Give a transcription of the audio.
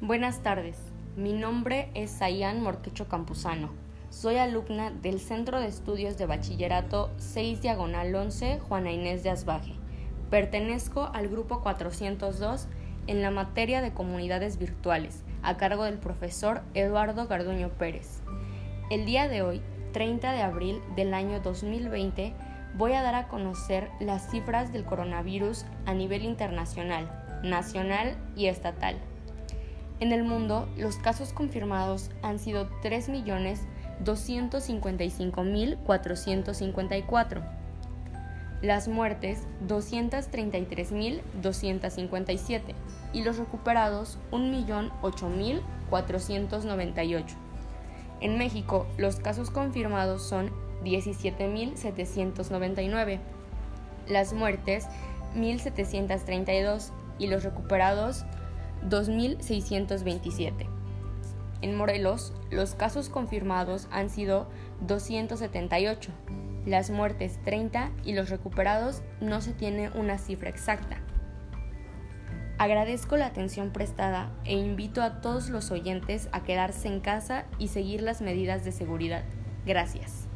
Buenas tardes, mi nombre es Sayan Morquecho Campuzano. Soy alumna del Centro de Estudios de Bachillerato 6 Diagonal 11 Juana Inés de Asbaje. Pertenezco al grupo 402 en la materia de comunidades virtuales, a cargo del profesor Eduardo Garduño Pérez. El día de hoy, 30 de abril del año 2020, voy a dar a conocer las cifras del coronavirus a nivel internacional, nacional y estatal. En el mundo, los casos confirmados han sido 3.255.454. Las muertes, 233.257. Y los recuperados, 1.008.498. En México, los casos confirmados son 17.799. Las muertes, 1.732. Y los recuperados, 2.627. En Morelos, los casos confirmados han sido 278, las muertes 30 y los recuperados no se tiene una cifra exacta. Agradezco la atención prestada e invito a todos los oyentes a quedarse en casa y seguir las medidas de seguridad. Gracias.